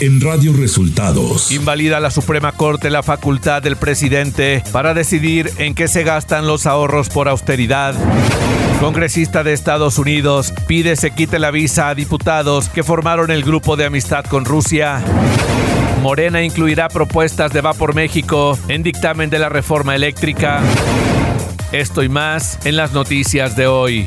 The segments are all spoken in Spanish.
en Radio Resultados. Invalida la Suprema Corte la facultad del presidente para decidir en qué se gastan los ahorros por austeridad. Congresista de Estados Unidos pide se quite la visa a diputados que formaron el grupo de amistad con Rusia. Morena incluirá propuestas de Vapor México en dictamen de la reforma eléctrica. Esto y más en las noticias de hoy.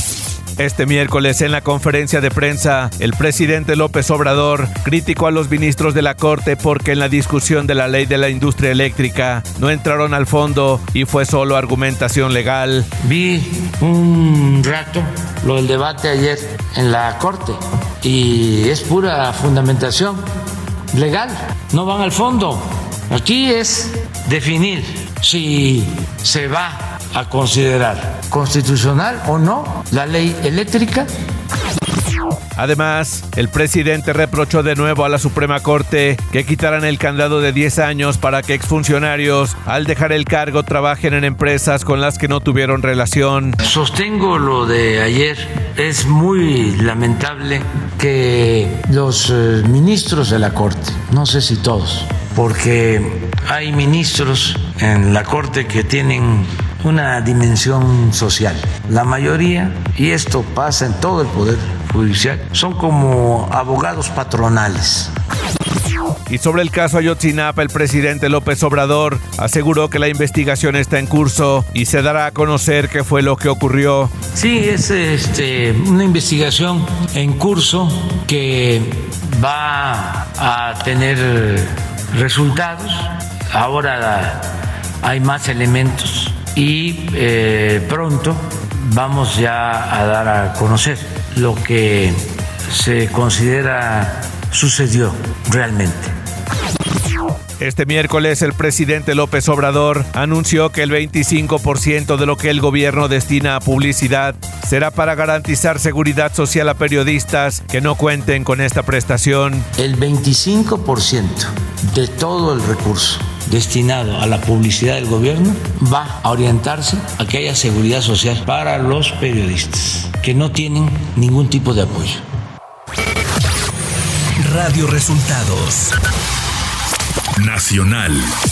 Este miércoles en la conferencia de prensa, el presidente López Obrador criticó a los ministros de la Corte porque en la discusión de la ley de la industria eléctrica no entraron al fondo y fue solo argumentación legal. Vi un rato lo del debate ayer en la Corte y es pura fundamentación legal, no van al fondo. Aquí es definir si se va a considerar constitucional o no la ley eléctrica. Además, el presidente reprochó de nuevo a la Suprema Corte que quitaran el candado de 10 años para que exfuncionarios, al dejar el cargo, trabajen en empresas con las que no tuvieron relación. Sostengo lo de ayer. Es muy lamentable que los eh, ministros de la Corte, no sé si todos, porque hay ministros en la Corte que tienen una dimensión social. La mayoría, y esto pasa en todo el Poder Judicial, son como abogados patronales. Y sobre el caso Ayotzinapa, el presidente López Obrador aseguró que la investigación está en curso y se dará a conocer qué fue lo que ocurrió. Sí, es este, una investigación en curso que va a tener resultados. Ahora hay más elementos y eh, pronto vamos ya a dar a conocer lo que se considera sucedió realmente. Este miércoles el presidente López Obrador anunció que el 25% de lo que el gobierno destina a publicidad será para garantizar seguridad social a periodistas que no cuenten con esta prestación. El 25% de todo el recurso destinado a la publicidad del gobierno va a orientarse a que haya seguridad social para los periodistas que no tienen ningún tipo de apoyo. Radio Resultados Nacional.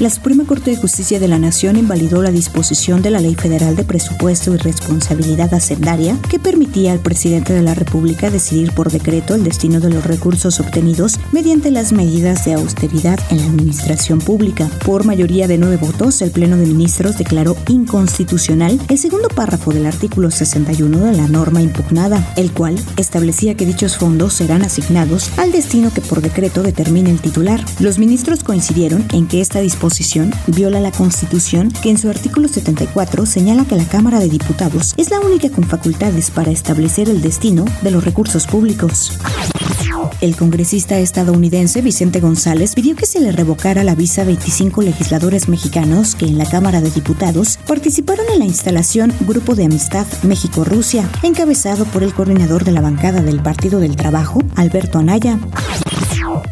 La Suprema Corte de Justicia de la Nación invalidó la disposición de la Ley Federal de Presupuesto y Responsabilidad Hacendaria que permitía al presidente de la República decidir por decreto el destino de los recursos obtenidos mediante las medidas de austeridad en la administración pública. Por mayoría de nueve votos, el Pleno de Ministros declaró inconstitucional el segundo párrafo del artículo 61 de la norma impugnada, el cual establecía que dichos fondos serán asignados al destino que por decreto determine el titular. Los ministros coincidieron en que esta disposición viola la Constitución que en su artículo 74 señala que la Cámara de Diputados es la única con facultades para establecer el destino de los recursos públicos. El congresista estadounidense Vicente González pidió que se le revocara la visa a 25 legisladores mexicanos que en la Cámara de Diputados participaron en la instalación Grupo de Amistad México-Rusia, encabezado por el coordinador de la bancada del Partido del Trabajo, Alberto Anaya.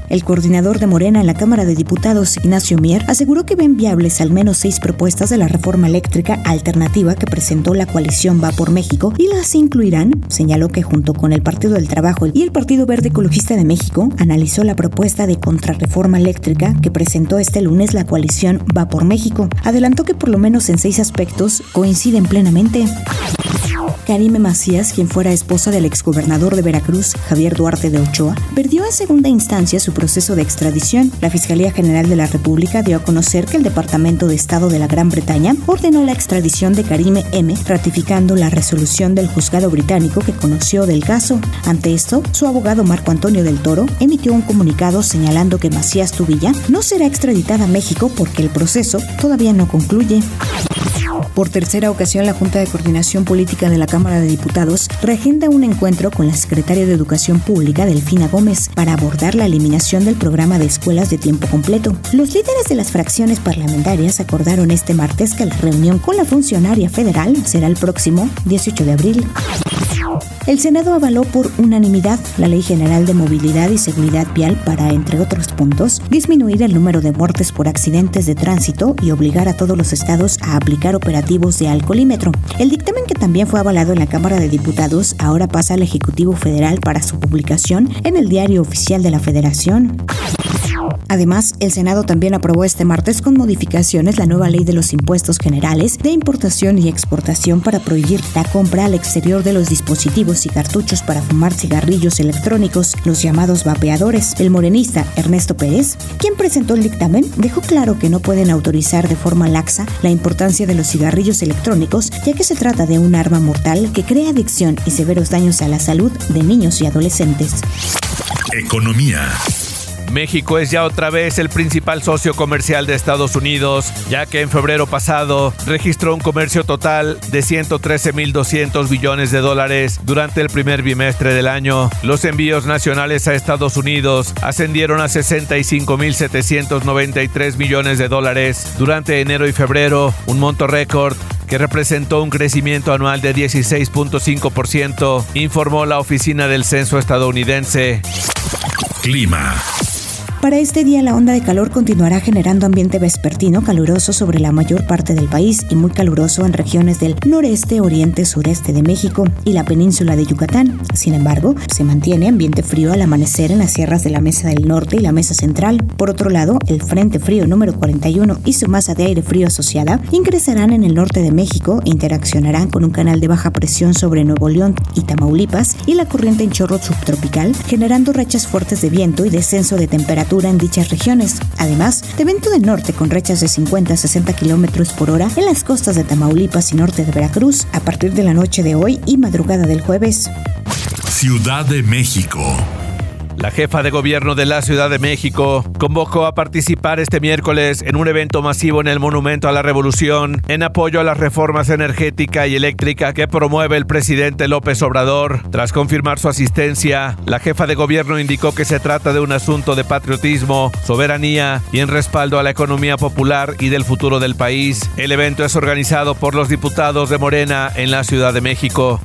El coordinador de Morena en la Cámara de Diputados, Ignacio Mier, aseguró que ven viables al menos seis propuestas de la reforma eléctrica alternativa que presentó la coalición Va por México y las incluirán. Señaló que junto con el Partido del Trabajo y el Partido Verde Ecologista de México, analizó la propuesta de contrarreforma eléctrica que presentó este lunes la coalición Va por México. Adelantó que por lo menos en seis aspectos coinciden plenamente. Karime Macías, quien fuera esposa del exgobernador de Veracruz, Javier Duarte de Ochoa, perdió en segunda instancia su proceso de extradición. La Fiscalía General de la República dio a conocer que el Departamento de Estado de la Gran Bretaña ordenó la extradición de Karime M, ratificando la resolución del juzgado británico que conoció del caso. Ante esto, su abogado Marco Antonio del Toro emitió un comunicado señalando que Macías Tubilla no será extraditada a México porque el proceso todavía no concluye. Por tercera ocasión, la Junta de Coordinación Política de la Cámara de Diputados reagenda un encuentro con la secretaria de Educación Pública, Delfina Gómez, para abordar la eliminación del programa de escuelas de tiempo completo. Los líderes de las fracciones parlamentarias acordaron este martes que la reunión con la funcionaria federal será el próximo 18 de abril. El Senado avaló por unanimidad la Ley General de Movilidad y Seguridad Vial para, entre otros puntos, disminuir el número de muertes por accidentes de tránsito y obligar a todos los estados a aplicar operativos de alcoholímetro. El dictamen que también fue avalado en la Cámara de Diputados ahora pasa al Ejecutivo Federal para su publicación en el Diario Oficial de la Federación. Además, el Senado también aprobó este martes con modificaciones la nueva ley de los impuestos generales de importación y exportación para prohibir la compra al exterior de los dispositivos y cartuchos para fumar cigarrillos electrónicos, los llamados vapeadores. El morenista Ernesto Pérez, quien presentó el dictamen, dejó claro que no pueden autorizar de forma laxa la importancia de los cigarrillos electrónicos, ya que se trata de un arma mortal que crea adicción y severos daños a la salud de niños y adolescentes. Economía. México es ya otra vez el principal socio comercial de Estados Unidos, ya que en febrero pasado registró un comercio total de 113.200 billones de dólares durante el primer bimestre del año. Los envíos nacionales a Estados Unidos ascendieron a 65.793 millones de dólares durante enero y febrero, un monto récord que representó un crecimiento anual de 16.5%, informó la Oficina del Censo estadounidense. Clima. Para este día la onda de calor continuará generando ambiente vespertino caluroso sobre la mayor parte del país y muy caluroso en regiones del noreste, oriente, sureste de México y la península de Yucatán. Sin embargo, se mantiene ambiente frío al amanecer en las sierras de la Mesa del Norte y la Mesa Central. Por otro lado, el Frente Frío número 41 y su masa de aire frío asociada ingresarán en el norte de México e interaccionarán con un canal de baja presión sobre Nuevo León y Tamaulipas y la corriente en chorro subtropical, generando rachas fuertes de viento y descenso de temperatura en dichas regiones, además de viento del norte con rechas de 50 a 60 kilómetros por hora en las costas de Tamaulipas y norte de Veracruz a partir de la noche de hoy y madrugada del jueves. Ciudad de México. La jefa de gobierno de la Ciudad de México convocó a participar este miércoles en un evento masivo en el Monumento a la Revolución en apoyo a las reformas energética y eléctrica que promueve el presidente López Obrador. Tras confirmar su asistencia, la jefa de gobierno indicó que se trata de un asunto de patriotismo, soberanía y en respaldo a la economía popular y del futuro del país. El evento es organizado por los diputados de Morena en la Ciudad de México.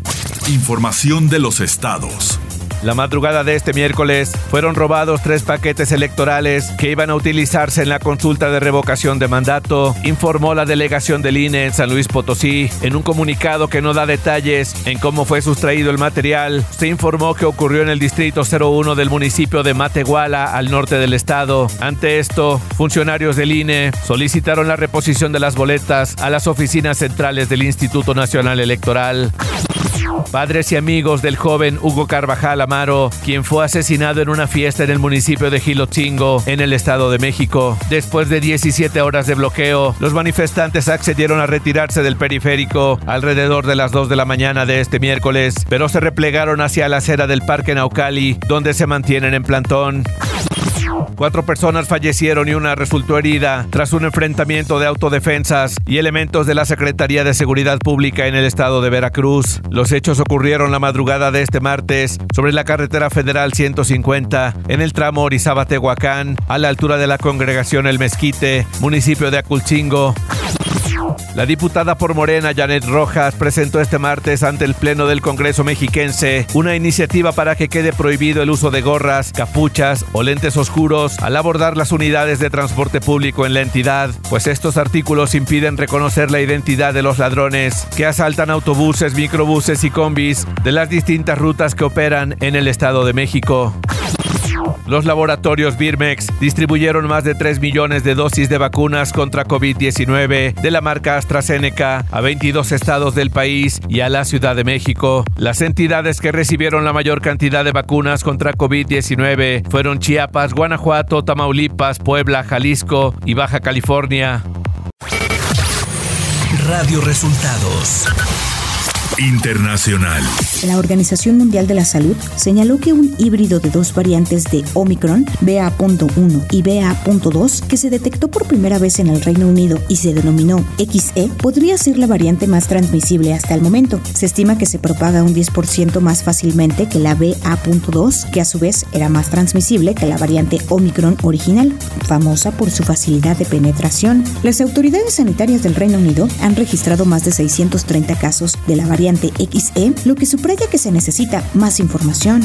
Información de los estados. La madrugada de este miércoles fueron robados tres paquetes electorales que iban a utilizarse en la consulta de revocación de mandato, informó la delegación del INE en San Luis Potosí. En un comunicado que no da detalles en cómo fue sustraído el material, se informó que ocurrió en el distrito 01 del municipio de Matehuala, al norte del estado. Ante esto, funcionarios del INE solicitaron la reposición de las boletas a las oficinas centrales del Instituto Nacional Electoral. Padres y amigos del joven Hugo Carvajal Amaro, quien fue asesinado en una fiesta en el municipio de Gilotzingo, en el Estado de México. Después de 17 horas de bloqueo, los manifestantes accedieron a retirarse del periférico alrededor de las 2 de la mañana de este miércoles, pero se replegaron hacia la acera del Parque Naucali, donde se mantienen en plantón. Cuatro personas fallecieron y una resultó herida tras un enfrentamiento de autodefensas y elementos de la Secretaría de Seguridad Pública en el estado de Veracruz. Los hechos ocurrieron la madrugada de este martes sobre la carretera federal 150 en el tramo Orizaba-Tehuacán a la altura de la congregación El Mezquite, municipio de Aculchingo. La diputada por Morena, Janet Rojas, presentó este martes ante el Pleno del Congreso mexiquense una iniciativa para que quede prohibido el uso de gorras, capuchas o lentes oscuros al abordar las unidades de transporte público en la entidad, pues estos artículos impiden reconocer la identidad de los ladrones que asaltan autobuses, microbuses y combis de las distintas rutas que operan en el Estado de México. Los laboratorios Birmex distribuyeron más de 3 millones de dosis de vacunas contra COVID-19 de la marca AstraZeneca a 22 estados del país y a la Ciudad de México. Las entidades que recibieron la mayor cantidad de vacunas contra COVID-19 fueron Chiapas, Guanajuato, Tamaulipas, Puebla, Jalisco y Baja California. Radio Resultados Internacional. La Organización Mundial de la Salud señaló que un híbrido de dos variantes de Omicron, BA.1 y BA.2, que se detectó por primera vez en el Reino Unido y se denominó XE, podría ser la variante más transmisible hasta el momento. Se estima que se propaga un 10% más fácilmente que la BA.2, que a su vez era más transmisible que la variante Omicron original, famosa por su facilidad de penetración. Las autoridades sanitarias del Reino Unido han registrado más de 630 casos de la variante XE, lo que subraya que se necesita más información.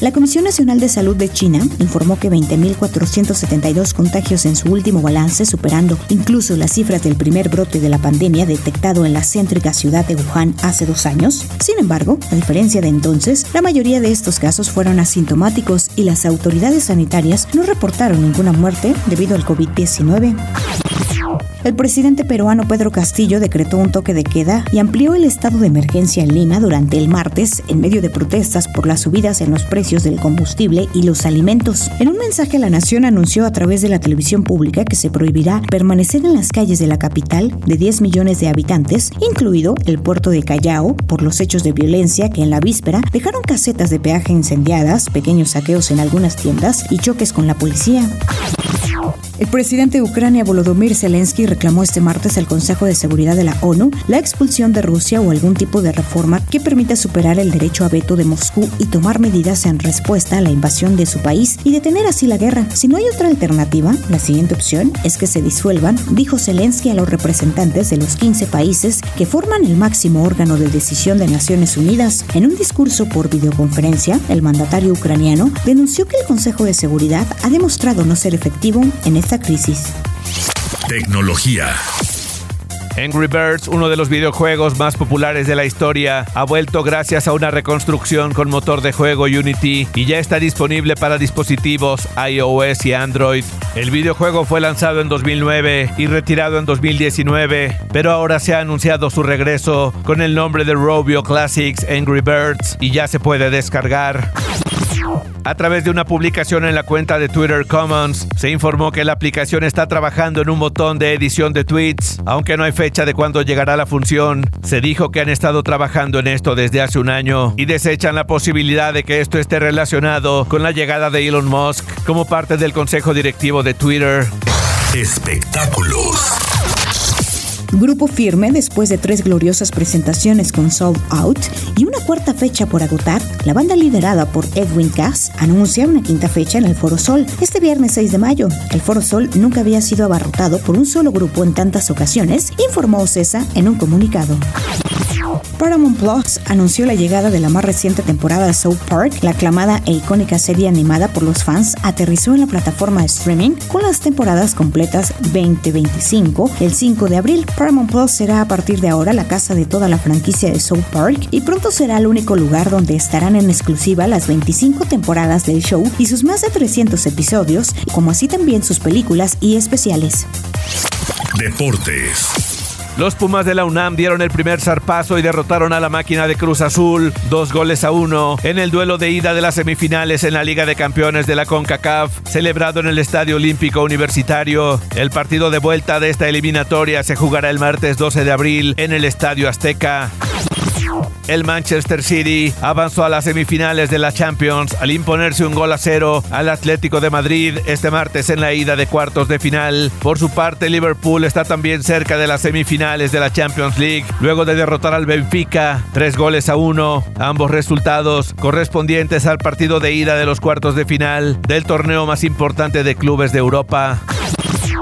La Comisión Nacional de Salud de China informó que 20.472 contagios en su último balance, superando incluso las cifras del primer brote de la pandemia detectado en la céntrica ciudad de Wuhan hace dos años. Sin embargo, a diferencia de entonces, la mayoría de estos casos fueron asintomáticos y las autoridades sanitarias no reportaron ninguna muerte debido al COVID-19. El presidente peruano Pedro Castillo decretó un toque de queda y amplió el estado de emergencia en Lima durante el martes en medio de protestas por las subidas en los precios del combustible y los alimentos. En un mensaje a la nación anunció a través de la televisión pública que se prohibirá permanecer en las calles de la capital de 10 millones de habitantes, incluido el puerto de Callao, por los hechos de violencia que en la víspera dejaron casetas de peaje incendiadas, pequeños saqueos en algunas tiendas y choques con la policía. El presidente de Ucrania, Volodymyr Zelensky, reclamó este martes al Consejo de Seguridad de la ONU la expulsión de Rusia o algún tipo de reforma que permita superar el derecho a veto de Moscú y tomar medidas en respuesta a la invasión de su país y detener así la guerra. Si no hay otra alternativa, la siguiente opción es que se disuelvan, dijo Zelensky a los representantes de los 15 países que forman el máximo órgano de decisión de Naciones Unidas. En un discurso por videoconferencia, el mandatario ucraniano denunció que el Consejo de Seguridad ha demostrado no ser efectivo en este crisis. Tecnología. Angry Birds, uno de los videojuegos más populares de la historia, ha vuelto gracias a una reconstrucción con motor de juego Unity y ya está disponible para dispositivos iOS y Android. El videojuego fue lanzado en 2009 y retirado en 2019, pero ahora se ha anunciado su regreso con el nombre de Robio Classics Angry Birds y ya se puede descargar. A través de una publicación en la cuenta de Twitter Commons, se informó que la aplicación está trabajando en un botón de edición de tweets, aunque no hay fecha de cuándo llegará la función. Se dijo que han estado trabajando en esto desde hace un año y desechan la posibilidad de que esto esté relacionado con la llegada de Elon Musk como parte del consejo directivo de Twitter. Espectáculos. Grupo Firme, después de tres gloriosas presentaciones con Sold Out y una cuarta fecha por agotar, la banda liderada por Edwin Cass anuncia una quinta fecha en el Foro Sol este viernes 6 de mayo. El Foro Sol nunca había sido abarrotado por un solo grupo en tantas ocasiones, informó Cesa en un comunicado. Paramount Plus anunció la llegada de la más reciente temporada de South Park. La aclamada e icónica serie animada por los fans aterrizó en la plataforma de streaming con las temporadas completas 2025 el 5 de abril. Paramount Plus será a partir de ahora la casa de toda la franquicia de South Park y pronto será el único lugar donde estarán en exclusiva las 25 temporadas del show y sus más de 300 episodios, como así también sus películas y especiales. Deportes. Los Pumas de la UNAM dieron el primer zarpazo y derrotaron a la máquina de Cruz Azul, dos goles a uno, en el duelo de ida de las semifinales en la Liga de Campeones de la CONCACAF, celebrado en el Estadio Olímpico Universitario. El partido de vuelta de esta eliminatoria se jugará el martes 12 de abril en el Estadio Azteca. El Manchester City avanzó a las semifinales de la Champions al imponerse un gol a cero al Atlético de Madrid este martes en la ida de cuartos de final. Por su parte, Liverpool está también cerca de las semifinales de la Champions League luego de derrotar al Benfica tres goles a uno. Ambos resultados correspondientes al partido de ida de los cuartos de final del torneo más importante de clubes de Europa.